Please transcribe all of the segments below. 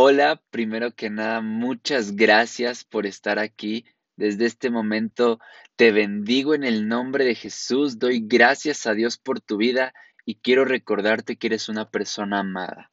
Hola, primero que nada, muchas gracias por estar aquí. Desde este momento te bendigo en el nombre de Jesús, doy gracias a Dios por tu vida y quiero recordarte que eres una persona amada.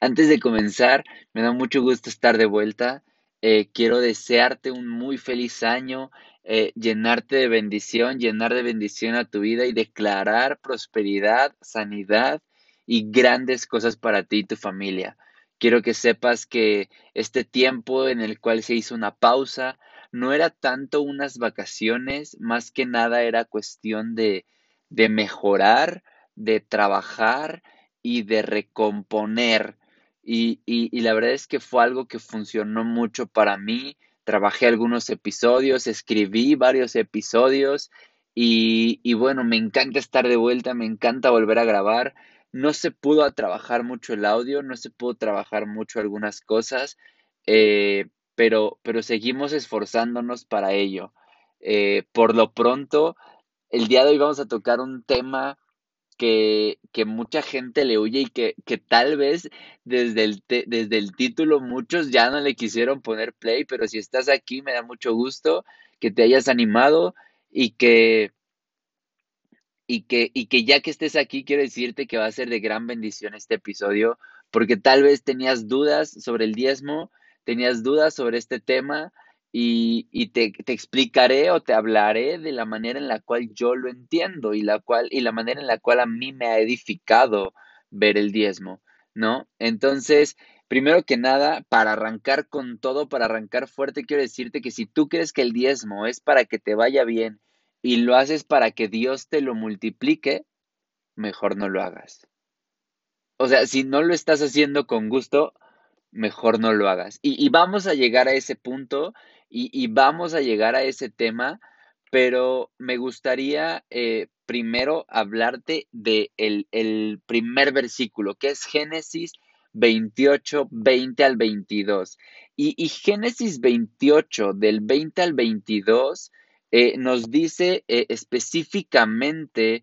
Antes de comenzar, me da mucho gusto estar de vuelta. Eh, quiero desearte un muy feliz año, eh, llenarte de bendición, llenar de bendición a tu vida y declarar prosperidad, sanidad y grandes cosas para ti y tu familia. Quiero que sepas que este tiempo en el cual se hizo una pausa no era tanto unas vacaciones, más que nada era cuestión de, de mejorar, de trabajar y de recomponer. Y, y, la verdad es que fue algo que funcionó mucho para mí. Trabajé algunos episodios, escribí varios episodios y, y bueno, me encanta estar de vuelta, me encanta volver a grabar no se pudo trabajar mucho el audio, no se pudo trabajar mucho algunas cosas, eh, pero, pero seguimos esforzándonos para ello. Eh, por lo pronto, el día de hoy vamos a tocar un tema que, que mucha gente le huye y que, que tal vez desde el, desde el título muchos ya no le quisieron poner play, pero si estás aquí me da mucho gusto que te hayas animado y que y que, y que ya que estés aquí, quiero decirte que va a ser de gran bendición este episodio, porque tal vez tenías dudas sobre el diezmo, tenías dudas sobre este tema, y, y te, te, explicaré o te hablaré de la manera en la cual yo lo entiendo y la cual, y la manera en la cual a mí me ha edificado ver el diezmo, ¿no? Entonces, primero que nada, para arrancar con todo, para arrancar fuerte, quiero decirte que si tú crees que el diezmo es para que te vaya bien y lo haces para que Dios te lo multiplique, mejor no lo hagas. O sea, si no lo estás haciendo con gusto, mejor no lo hagas. Y, vamos a llegar a ese punto y, vamos a llegar a ese tema, pero me gustaría eh, primero hablarte del de el primer versículo, que es Génesis 28, 20 al 22. Y, y Génesis 28, del 20 al 22, eh, nos dice eh, específicamente,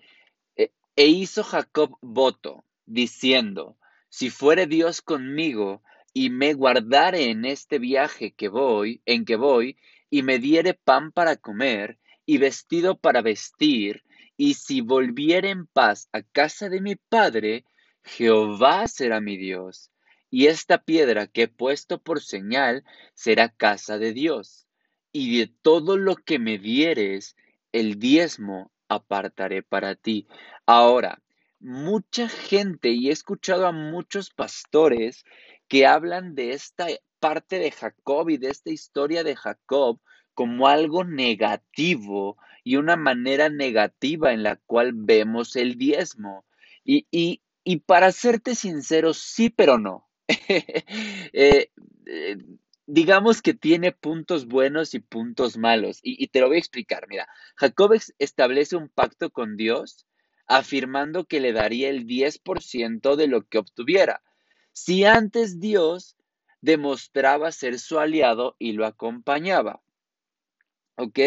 eh, e hizo Jacob voto, diciendo, si fuere Dios conmigo y me guardare en este viaje que voy, en que voy, y me diere pan para comer y vestido para vestir, y si volviere en paz a casa de mi padre, Jehová será mi Dios, y esta piedra que he puesto por señal será casa de Dios y de todo lo que me dieres, el diezmo apartaré para ti. Ahora, mucha gente, y he escuchado a muchos pastores que hablan de esta parte de Jacob y de esta historia de Jacob como algo negativo y una manera negativa en la cual vemos el diezmo. Y, y, y para serte sincero, sí, pero no. eh, eh, digamos que tiene puntos buenos y puntos malos. Y, te lo voy a explicar. Mira, Jacob establece un pacto con Dios afirmando que le daría el 10% de lo que obtuviera. Si antes Dios demostraba ser su aliado y lo acompañaba. ¿Ok?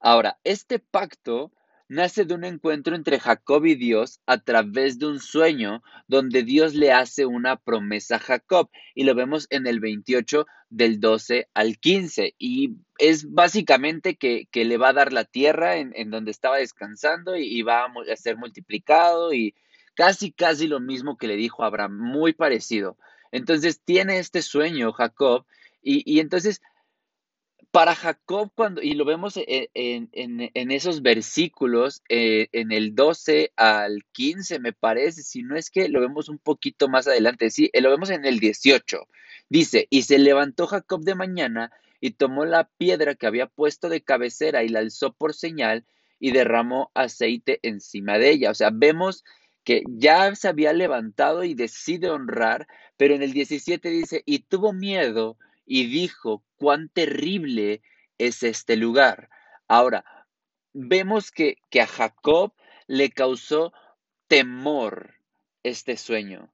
Ahora, este pacto nace de un encuentro entre Jacob y Dios a través de un sueño donde Dios le hace una promesa a Jacob y lo vemos en el 28 del 12 al 15 y es básicamente que, le va a dar la tierra en, donde estaba descansando y, va a ser multiplicado y casi casi lo mismo que le dijo a Abraham, muy parecido. Entonces tiene este sueño Jacob y, y entonces para Jacob, cuando, y lo vemos e, en, esos versículos, eh, en el 12 al 15, me parece, si no es que lo vemos un poquito más adelante, sí, eh, lo vemos en el 18. Dice, y se levantó Jacob de mañana y tomó la piedra que había puesto de cabecera y la alzó por señal y derramó aceite encima de ella. O sea, vemos que ya se había levantado y decide honrar, pero en el 17 dice, y tuvo miedo y dijo, cuán terrible es este lugar. Ahora, vemos que, que a Jacob le causó temor este sueño.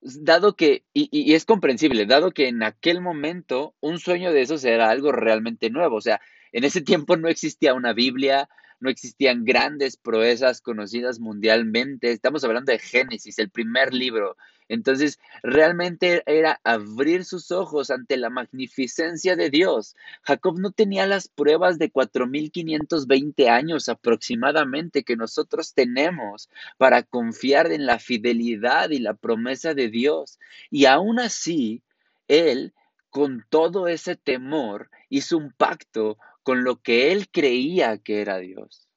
Dado que, y, y, es comprensible, dado que en aquel momento un sueño de esos era algo realmente nuevo. O sea, en ese tiempo no existía una Biblia, no existían grandes proezas conocidas mundialmente. Estamos hablando de Génesis, el primer libro. Entonces, realmente era abrir sus ojos ante la magnificencia de Dios. Jacob no tenía las pruebas de 4520 años aproximadamente que nosotros tenemos para confiar en la fidelidad y la promesa de Dios. Y aún así, él, con todo ese temor, hizo un pacto con lo que él creía que era Dios.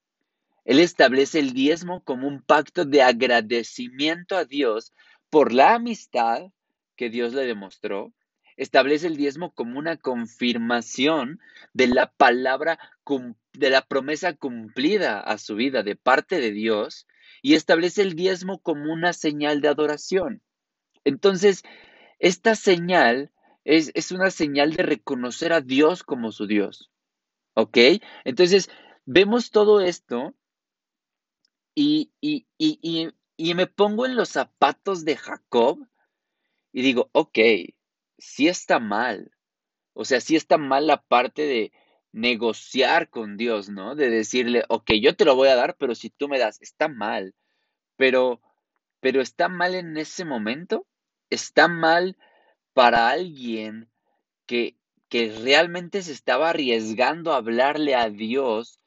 Él establece el diezmo como un pacto de agradecimiento a Dios por la amistad que Dios le demostró. Establece el diezmo como una confirmación de la palabra, de la promesa cumplida a su vida de parte de Dios. Y establece el diezmo como una señal de adoración. Entonces, esta señal es, es una señal de reconocer a Dios como su Dios. ¿Ok? Entonces, vemos todo esto y, y, y, y, me pongo en los zapatos de Jacob y digo, ok, sí está mal. O sea, sí está mal la parte de negociar con Dios, ¿no? De decirle, ok, yo te lo voy a dar, pero si tú me das, está mal. Pero, pero está mal en ese momento. Está mal para alguien que, que realmente se estaba arriesgando a hablarle a Dios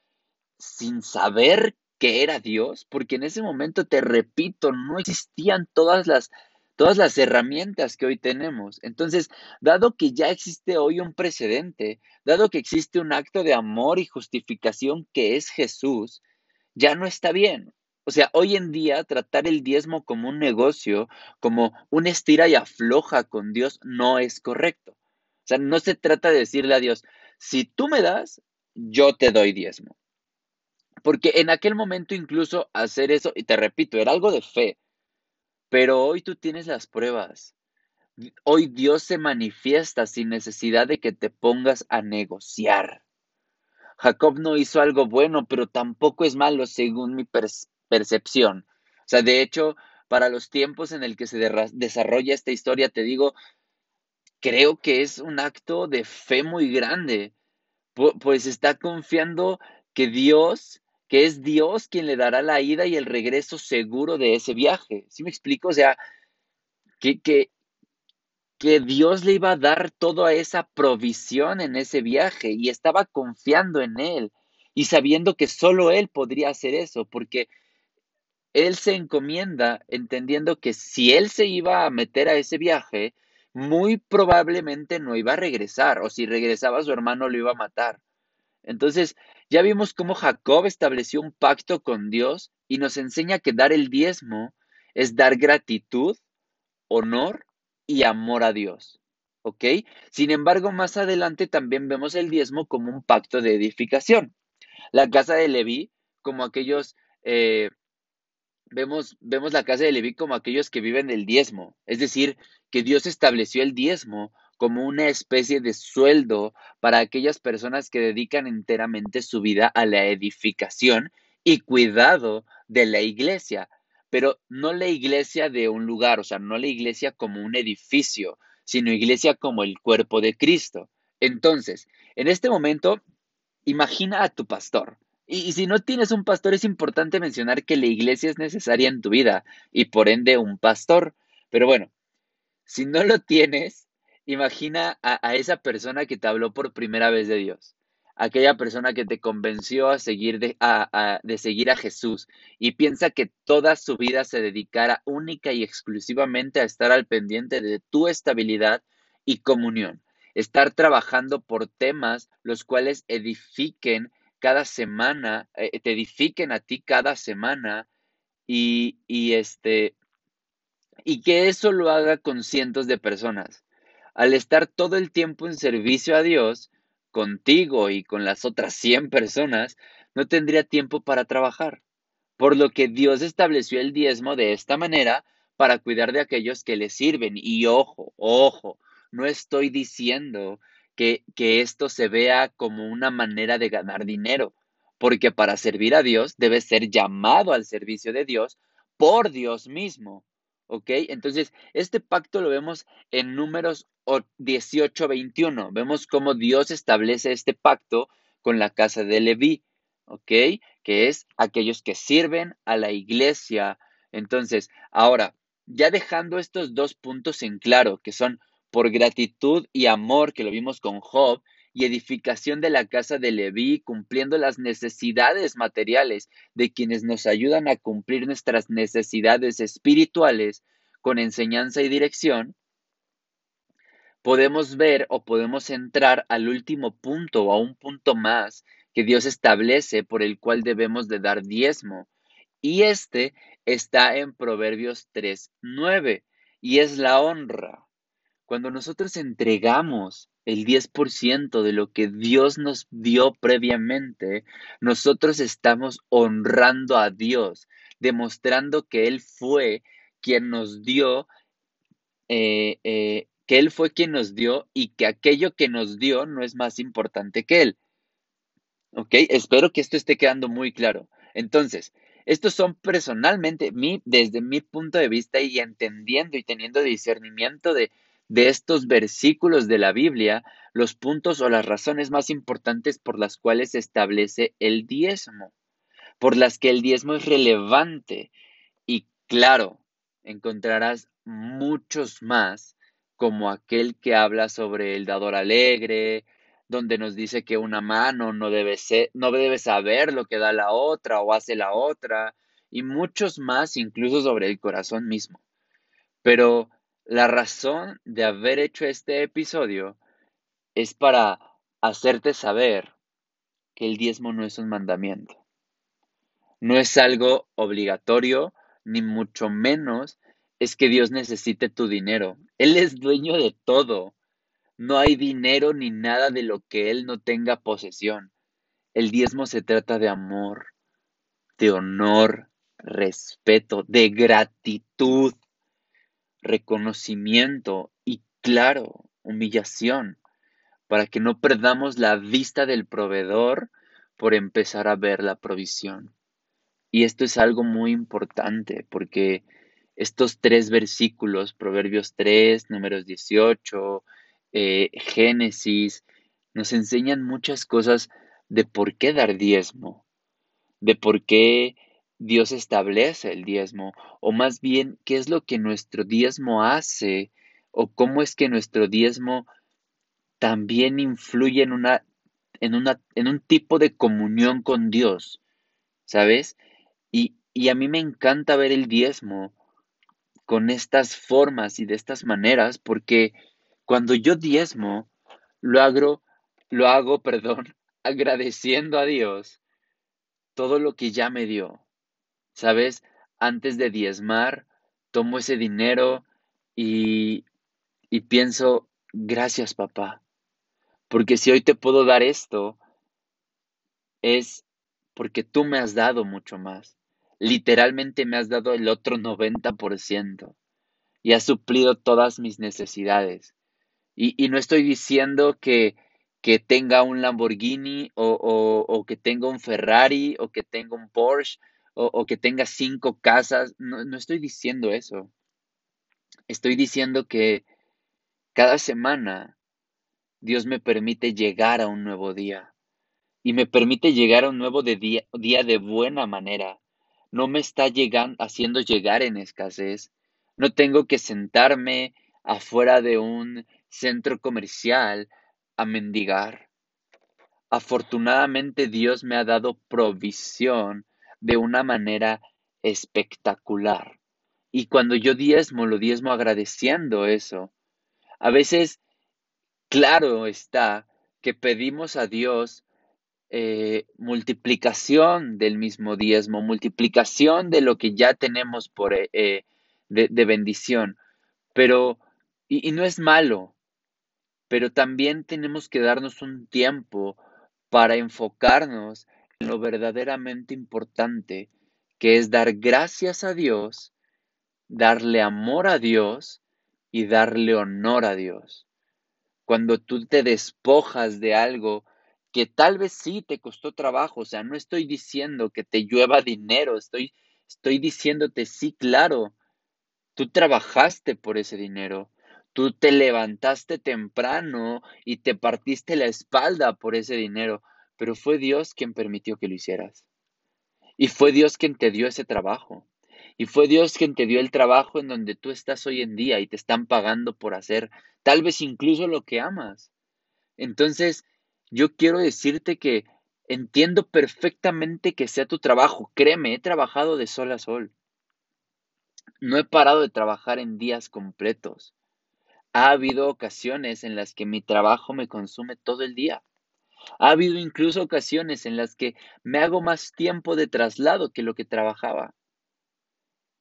sin saber que era Dios, porque en ese momento, te repito, no existían todas las, todas las herramientas que hoy tenemos. Entonces, dado que ya existe hoy un precedente, dado que existe un acto de amor y justificación que es Jesús, ya no está bien. O sea, hoy en día tratar el diezmo como un negocio, como un estira y afloja con Dios, no es correcto. O sea, no se trata de decirle a Dios, si tú me das, yo te doy diezmo. Porque en aquel momento incluso hacer eso, y te repito, era algo de fe, pero hoy tú tienes las pruebas. Hoy Dios se manifiesta sin necesidad de que te pongas a negociar. Jacob no hizo algo bueno, pero tampoco es malo según mi percepción. O sea, de hecho, para los tiempos en el que se desarrolla esta historia, te digo, creo que es un acto de fe muy grande, pues está confiando que Dios que es Dios quien le dará la ida y el regreso seguro de ese viaje. ¿Sí me explico? O sea, que, que, que Dios le iba a dar toda esa provisión en ese viaje y estaba confiando en Él y sabiendo que solo Él podría hacer eso, porque Él se encomienda entendiendo que si Él se iba a meter a ese viaje, muy probablemente no iba a regresar, o si regresaba su hermano lo iba a matar. Entonces, ya vimos cómo Jacob estableció un pacto con Dios y nos enseña que dar el diezmo es dar gratitud, honor y amor a Dios. ¿Ok? Sin embargo, más adelante también vemos el diezmo como un pacto de edificación. La casa de Leví, como aquellos, eh, vemos, vemos la casa de Leví como aquellos que viven del diezmo. Es decir, que Dios estableció el diezmo como una especie de sueldo para aquellas personas que dedican enteramente su vida a la edificación y cuidado de la iglesia, pero no la iglesia de un lugar, o sea, no la iglesia como un edificio, sino iglesia como el cuerpo de Cristo. Entonces, en este momento, imagina a tu pastor. Y, y, si no tienes un pastor, es importante mencionar que la iglesia es necesaria en tu vida y por ende un pastor. Pero bueno, si no lo tienes, Imagina a, esa persona que te habló por primera vez de Dios, aquella persona que te convenció a seguir de, a, de seguir a Jesús y piensa que toda su vida se dedicara única y exclusivamente a estar al pendiente de tu estabilidad y comunión, estar trabajando por temas los cuales edifiquen cada semana, eh, te edifiquen a ti cada semana y, y este y que eso lo haga con cientos de personas al estar todo el tiempo en servicio a Dios, contigo y con las otras 100 personas, no tendría tiempo para trabajar. Por lo que Dios estableció el diezmo de esta manera para cuidar de aquellos que le sirven. Y ojo, ojo, no estoy diciendo que, que esto se vea como una manera de ganar dinero, porque para servir a Dios debe ser llamado al servicio de Dios por Dios mismo. ¿Ok? Entonces, este pacto lo vemos en números 18, 21. Vemos cómo Dios establece este pacto con la casa de Leví, ¿ok? Que es aquellos que sirven a la iglesia. Entonces, ahora, ya dejando estos dos puntos en claro, que son por gratitud y amor, que lo vimos con Job, y edificación de la casa de Leví, cumpliendo las necesidades materiales de quienes nos ayudan a cumplir nuestras necesidades espirituales con enseñanza y dirección, podemos ver o podemos entrar al último punto o a un punto más que Dios establece por el cual debemos de dar diezmo. Y este está en Proverbios 3.9 y es la honra. Cuando nosotros entregamos el 10% de lo que Dios nos dio previamente, nosotros estamos honrando a Dios, demostrando que Él fue quien nos dio, eh, eh, que Él fue quien nos dio y que aquello que nos dio no es más importante que Él. ¿Ok? Espero que esto esté quedando muy claro. Entonces, estos son personalmente, mi, desde mi punto de vista y entendiendo y teniendo discernimiento de de estos versículos de la Biblia los puntos o las razones más importantes por las cuales se establece el diezmo, por las que el diezmo es relevante. Y claro, encontrarás muchos más como aquel que habla sobre el dador alegre, donde nos dice que una mano no debe, ser, no debe saber lo que da la otra o hace la otra, y muchos más incluso sobre el corazón mismo. Pero la razón de haber hecho este episodio es para hacerte saber que el diezmo no es un mandamiento. No es algo obligatorio, ni mucho menos es que Dios necesite tu dinero. Él es dueño de todo. No hay dinero ni nada de lo que Él no tenga posesión. El diezmo se trata de amor, de honor, respeto, de gratitud reconocimiento y, claro, humillación, para que no perdamos la vista del proveedor por empezar a ver la provisión. Y esto es algo muy importante porque estos tres versículos, Proverbios 3, números 18, eh, Génesis, nos enseñan muchas cosas de por qué dar diezmo, de por qué Dios establece el diezmo, o más bien, qué es lo que nuestro diezmo hace, o cómo es que nuestro diezmo también influye en una, en una, en un tipo de comunión con Dios, ¿sabes? Y, y a mí me encanta ver el diezmo con estas formas y de estas maneras, porque cuando yo diezmo, lo hago, lo hago, perdón, agradeciendo a Dios todo lo que ya me dio. ¿Sabes? Antes de diezmar, tomo ese dinero y, y pienso, gracias papá, porque si hoy te puedo dar esto, es porque tú me has dado mucho más. Literalmente me has dado el otro 90% y has suplido todas mis necesidades. Y, y no estoy diciendo que, que tenga un Lamborghini o, o, o, que tenga un Ferrari o que tenga un Porsche o, que tenga cinco casas. No, no estoy diciendo eso. Estoy diciendo que cada semana Dios me permite llegar a un nuevo día y me permite llegar a un nuevo día, día, de buena manera. No me está haciendo llegar en escasez. No tengo que sentarme afuera de un centro comercial a mendigar. Afortunadamente Dios me ha dado provisión de una manera espectacular. Y cuando yo diezmo, lo diezmo agradeciendo eso. A veces, claro está que pedimos a Dios eh, multiplicación del mismo diezmo, multiplicación de lo que ya tenemos por, eh, eh, de, bendición. Pero, y no es malo, pero también tenemos que darnos un tiempo para enfocarnos lo verdaderamente importante, que es dar gracias a Dios, darle amor a Dios y darle honor a Dios. Cuando tú te despojas de algo que tal vez sí te costó trabajo, o sea, no estoy diciendo que te llueva dinero, estoy, estoy diciéndote, sí, claro, tú trabajaste por ese dinero, tú te levantaste temprano y te partiste la espalda por ese dinero, pero fue Dios quien permitió que lo hicieras. Y fue Dios quien te dio ese trabajo. Y fue Dios quien te dio el trabajo en donde tú estás hoy en día y te están pagando por hacer tal vez incluso lo que amas. Entonces, yo quiero decirte que entiendo perfectamente que sea tu trabajo. Créeme, he trabajado de sol a sol. No he parado de trabajar en días completos. Ha habido ocasiones en las que mi trabajo me consume todo el día. Ha habido incluso ocasiones en las que me hago más tiempo de traslado que lo que trabajaba.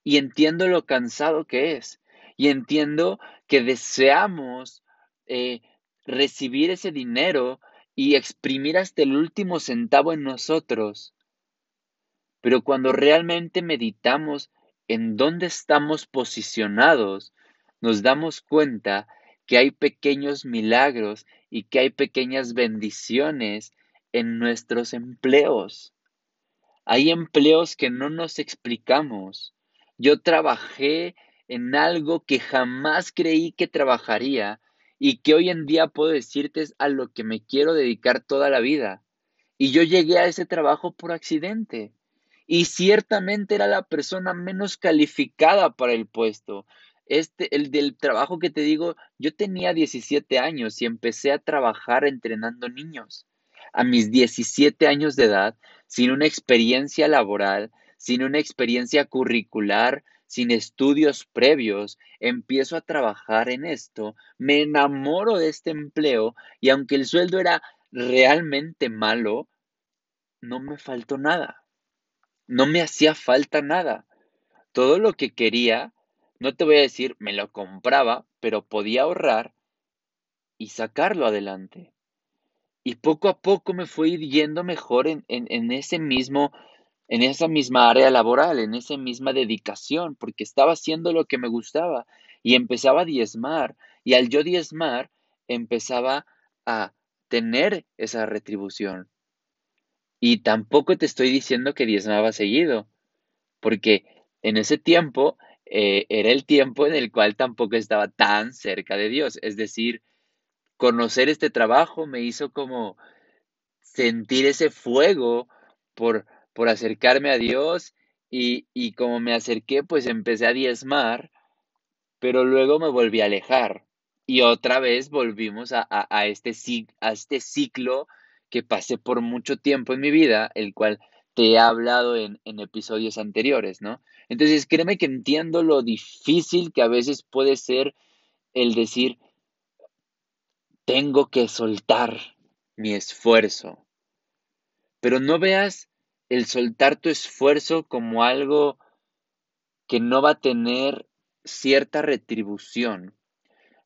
Y entiendo lo cansado que es. Y entiendo que deseamos eh, recibir ese dinero y exprimir hasta el último centavo en nosotros. Pero cuando realmente meditamos en dónde estamos posicionados, nos damos cuenta que hay pequeños milagros y que hay pequeñas bendiciones en nuestros empleos. Hay empleos que no nos explicamos. Yo trabajé en algo que jamás creí que trabajaría y que hoy en día puedo decirte es a lo que me quiero dedicar toda la vida. Y yo llegué a ese trabajo por accidente. Y ciertamente era la persona menos calificada para el puesto. Este, el del trabajo que te digo, yo tenía 17 años y empecé a trabajar entrenando niños. A mis 17 años de edad, sin una experiencia laboral, sin una experiencia curricular, sin estudios previos, empiezo a trabajar en esto, me enamoro de este empleo y aunque el sueldo era realmente malo, no me faltó nada. No me hacía falta nada. Todo lo que quería, no te voy a decir, me lo compraba, pero podía ahorrar y sacarlo adelante. Y poco a poco me fui yendo mejor en, en ese mismo en esa misma área laboral, en esa misma dedicación, porque estaba haciendo lo que me gustaba y empezaba a diezmar. Y al yo diezmar, empezaba a tener esa retribución. Y tampoco te estoy diciendo que diezmaba seguido, porque en ese tiempo eh, era el tiempo en el cual tampoco estaba tan cerca de Dios. Es decir, conocer este trabajo me hizo como sentir ese fuego por por acercarme a Dios y, y como me acerqué, pues empecé a diezmar, pero luego me volví a alejar y otra vez volvimos a, a, este, a este ciclo que pasé por mucho tiempo en mi vida, el cual te he hablado en, en, episodios anteriores, ¿no? Entonces, créeme que entiendo lo difícil que a veces puede ser el decir, tengo que soltar mi esfuerzo, pero no veas el soltar tu esfuerzo como algo que no va a tener cierta retribución.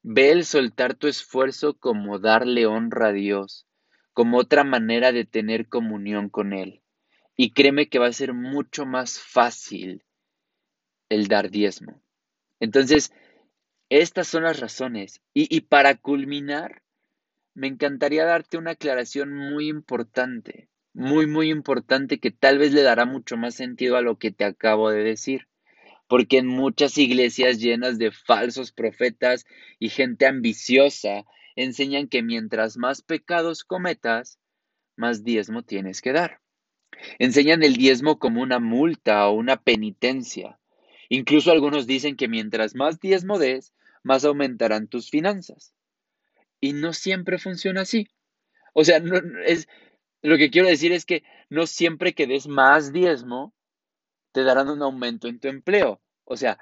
Ve el soltar tu esfuerzo como darle honra a Dios, como otra manera de tener comunión con Él. Y créeme que va a ser mucho más fácil el dar diezmo. Entonces, estas son las razones. Y, y para culminar, me encantaría darte una aclaración muy importante muy, muy importante que tal vez le dará mucho más sentido a lo que te acabo de decir. Porque en muchas iglesias llenas de falsos profetas y gente ambiciosa enseñan que mientras más pecados cometas, más diezmo tienes que dar. Enseñan el diezmo como una multa o una penitencia. Incluso algunos dicen que mientras más diezmo des, más aumentarán tus finanzas. Y no siempre funciona así. O sea, es, lo que quiero decir es que no siempre que des más diezmo, te darán un aumento en tu empleo. O sea,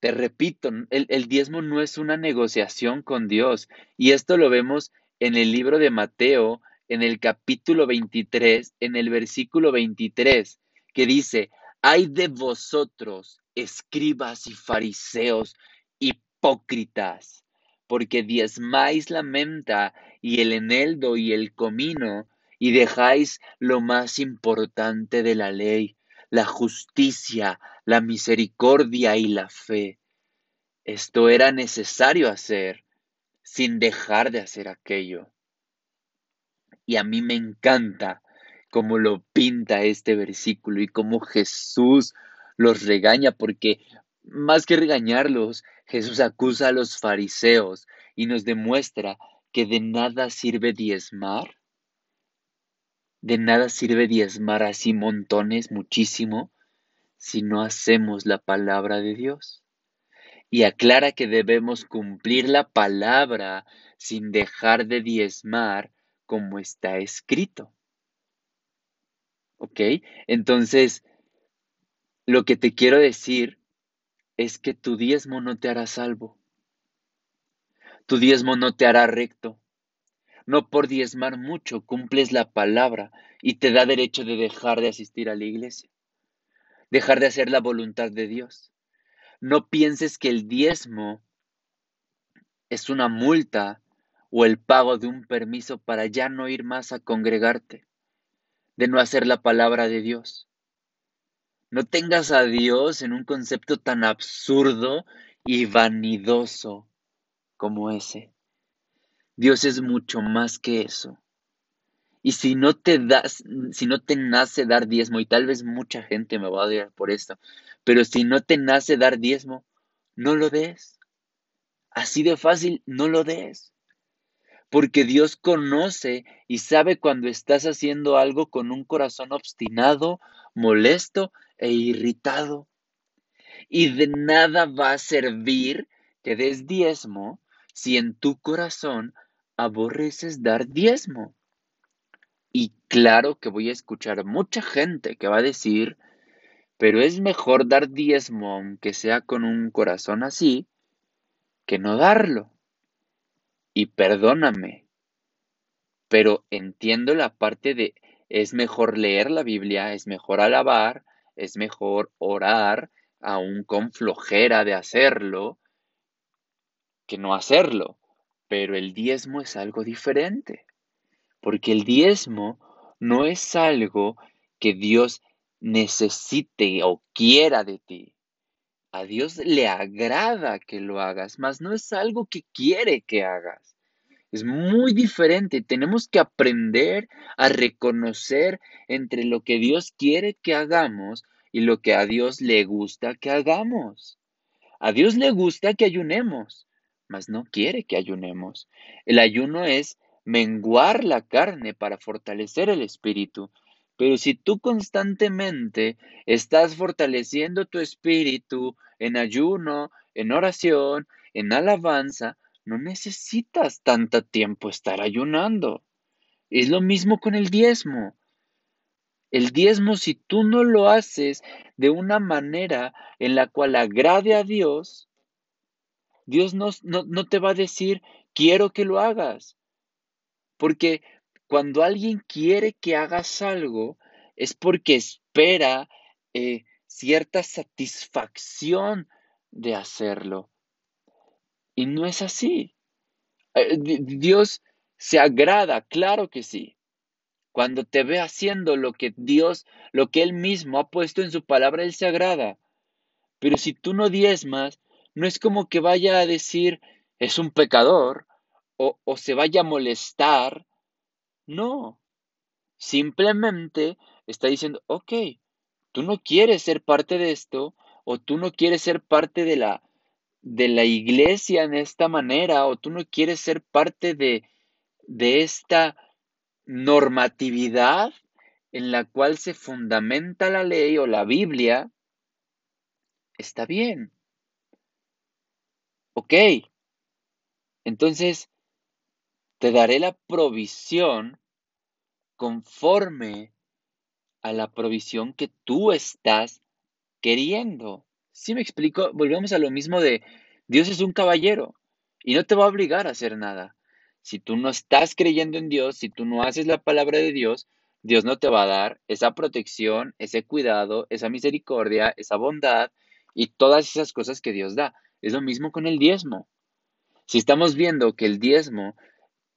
te repito, el, el, diezmo no es una negociación con Dios. Y esto lo vemos en el libro de Mateo, en el capítulo 23, en el versículo 23, que dice, hay de vosotros, escribas y fariseos, hipócritas, porque diezmáis la menta y el eneldo y el comino, y dejáis lo más importante de la ley, la justicia, la misericordia y la fe. Esto era necesario hacer sin dejar de hacer aquello. Y a mí me encanta cómo lo pinta este versículo y cómo Jesús los regaña, porque más que regañarlos, Jesús acusa a los fariseos y nos demuestra que de nada sirve diezmar de nada sirve diezmar así montones, muchísimo, si no hacemos la palabra de Dios. Y aclara que debemos cumplir la palabra sin dejar de diezmar como está escrito. ¿Ok? Entonces, lo que te quiero decir es que tu diezmo no te hará salvo. Tu diezmo no te hará recto. No por diezmar mucho cumples la palabra y te da derecho de dejar de asistir a la iglesia, dejar de hacer la voluntad de Dios. No pienses que el diezmo es una multa o el pago de un permiso para ya no ir más a congregarte, de no hacer la palabra de Dios. No tengas a Dios en un concepto tan absurdo y vanidoso como ese. Dios es mucho más que eso. Y si no te das, si no te nace dar diezmo, y tal vez mucha gente me va a odiar por esto, pero si no te nace dar diezmo, no lo des. Así de fácil, no lo des. Porque Dios conoce y sabe cuando estás haciendo algo con un corazón obstinado, molesto e irritado. Y de nada va a servir que des diezmo si en tu corazón aborreces dar diezmo. Y claro que voy a escuchar mucha gente que va a decir, pero es mejor dar diezmo aunque sea con un corazón así, que no darlo. Y perdóname, pero entiendo la parte de es mejor leer la Biblia, es mejor alabar, es mejor orar, aún con flojera de hacerlo, que no hacerlo. Pero el diezmo es algo diferente, porque el diezmo no es algo que Dios necesite o quiera de ti. A Dios le agrada que lo hagas, mas no es algo que quiere que hagas. Es muy diferente. Tenemos que aprender a reconocer entre lo que Dios quiere que hagamos y lo que a Dios le gusta que hagamos. A Dios le gusta que ayunemos, mas no quiere que ayunemos. El ayuno es menguar la carne para fortalecer el espíritu. Pero si tú constantemente estás fortaleciendo tu espíritu en ayuno, en oración, en alabanza, no necesitas tanto tiempo estar ayunando. Es lo mismo con el diezmo. El diezmo, si tú no lo haces de una manera en la cual agrade a Dios, Dios no, no, te va a decir, quiero que lo hagas. Porque cuando alguien quiere que hagas algo, es porque espera eh, cierta satisfacción de hacerlo. Y no es así. Eh, Dios se agrada, claro que sí. Cuando te ve haciendo lo que Dios, lo que Él mismo ha puesto en su palabra, Él se agrada. Pero si tú no diezmas, no es como que vaya a decir es un pecador o, o se vaya a molestar. No. Simplemente está diciendo, ok, tú no quieres ser parte de esto o tú no quieres ser parte de la, de la iglesia en esta manera o tú no quieres ser parte de, de esta normatividad en la cual se fundamenta la ley o la Biblia, está bien. Ok. Entonces, te daré la provisión conforme a la provisión que tú estás queriendo. ¿Sí me explico? Volvemos a lo mismo de Dios es un caballero y no te va a obligar a hacer nada. Si tú no estás creyendo en Dios, si tú no haces la palabra de Dios, Dios no te va a dar esa protección, ese cuidado, esa misericordia, esa bondad y todas esas cosas que Dios da. Es lo mismo con el diezmo. Si estamos viendo que el diezmo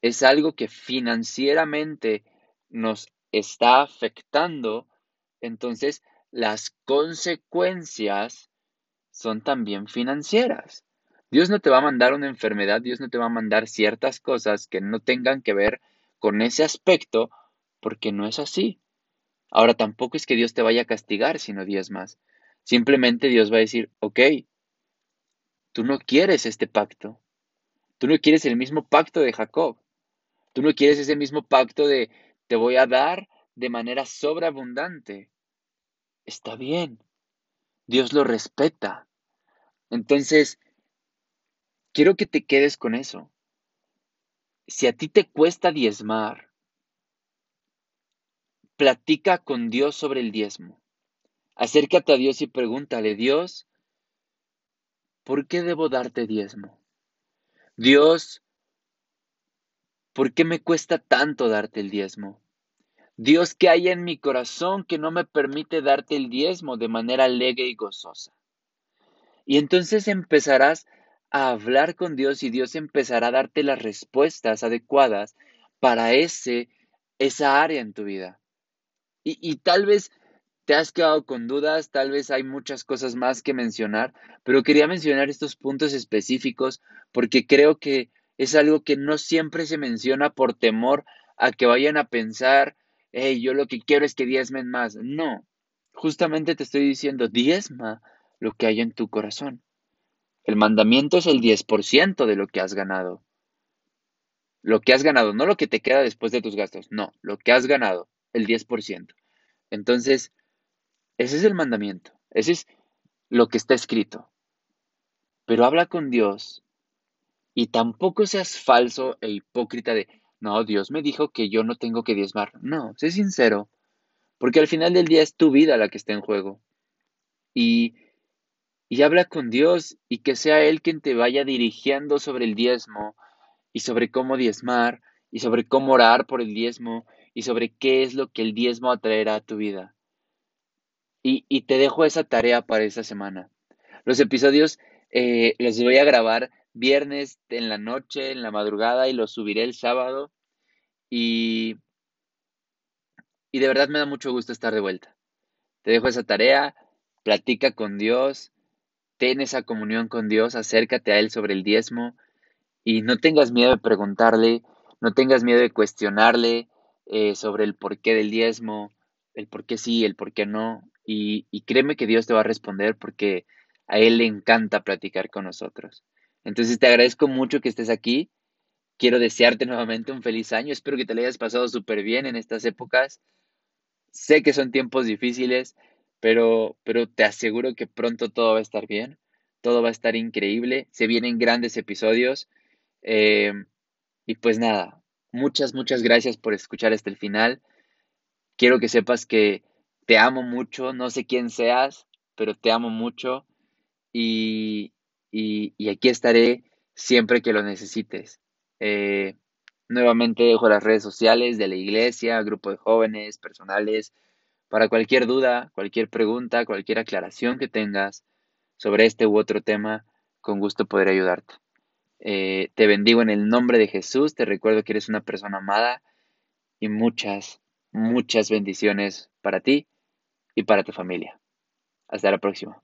es algo que financieramente nos está afectando, entonces las consecuencias son también financieras. Dios no te va a mandar una enfermedad, Dios no te va a mandar ciertas cosas que no tengan que ver con ese aspecto, porque no es así. Ahora tampoco es que Dios te vaya a castigar si no más. Simplemente Dios va a decir, ok, tú no quieres este pacto. Tú no quieres el mismo pacto de Jacob. Tú no quieres ese mismo pacto de te voy a dar de manera sobreabundante. Está bien. Dios lo respeta. Entonces, quiero que te quedes con eso. Si a ti te cuesta diezmar, platica con Dios sobre el diezmo. Acércate a Dios y pregúntale, Dios, ¿por qué debo darte diezmo? Dios, ¿por qué me cuesta tanto darte el diezmo? Dios, ¿qué hay en mi corazón que no me permite darte el diezmo de manera alegre y gozosa? Y entonces empezarás a hablar con Dios y Dios empezará a darte las respuestas adecuadas para ese, esa área en tu vida. Y, y tal vez te has quedado con dudas, tal vez hay muchas cosas más que mencionar, pero quería mencionar estos puntos específicos porque creo que es algo que no siempre se menciona por temor a que vayan a pensar hey, yo lo que quiero es que diezmen más. No, justamente te estoy diciendo, diezma lo que hay en tu corazón. El mandamiento es el 10% de lo que has ganado. Lo que has ganado, no lo que te queda después de tus gastos, no, lo que has ganado, el 10%. Entonces, ese es el mandamiento, ese es lo que está escrito. Pero habla con Dios y tampoco seas falso e hipócrita de, no, Dios me dijo que yo no tengo que diezmar. No, sé sincero, porque al final del día es tu vida la que está en juego. Y, y habla con Dios y que sea Él quien te vaya dirigiendo sobre el diezmo y sobre cómo diezmar y sobre cómo orar por el diezmo y sobre qué es lo que el diezmo atraerá a tu vida. Y, y te dejo esa tarea para esta semana. Los episodios eh, los voy a grabar viernes en la noche, en la madrugada y lo subiré el sábado. Y, y de verdad me da mucho gusto estar de vuelta. Te dejo esa tarea, platica con Dios, ten esa comunión con Dios, acércate a Él sobre el diezmo y no tengas miedo de preguntarle, no tengas miedo de cuestionarle eh, sobre el porqué del diezmo, el por qué sí, el por qué no. Y, y créeme que Dios te va a responder porque a Él le encanta platicar con nosotros. Entonces te agradezco mucho que estés aquí. Quiero desearte nuevamente un feliz año. Espero que te lo hayas pasado súper bien en estas épocas. Sé que son tiempos difíciles, pero, pero te aseguro que pronto todo va a estar bien. Todo va a estar increíble. Se vienen grandes episodios. Eh, y pues nada, muchas, muchas gracias por escuchar hasta el final. Quiero que sepas que te amo mucho. No sé quién seas, pero te amo mucho. Y, aquí estaré siempre que lo necesites. Eh, nuevamente dejo las redes sociales de la iglesia, grupo de jóvenes, personales, para cualquier duda, cualquier pregunta, cualquier aclaración que tengas sobre este u otro tema, con gusto podré ayudarte. Eh, te bendigo en el nombre de Jesús, te recuerdo que eres una persona amada y muchas, muchas bendiciones para ti y para tu familia. Hasta la próxima.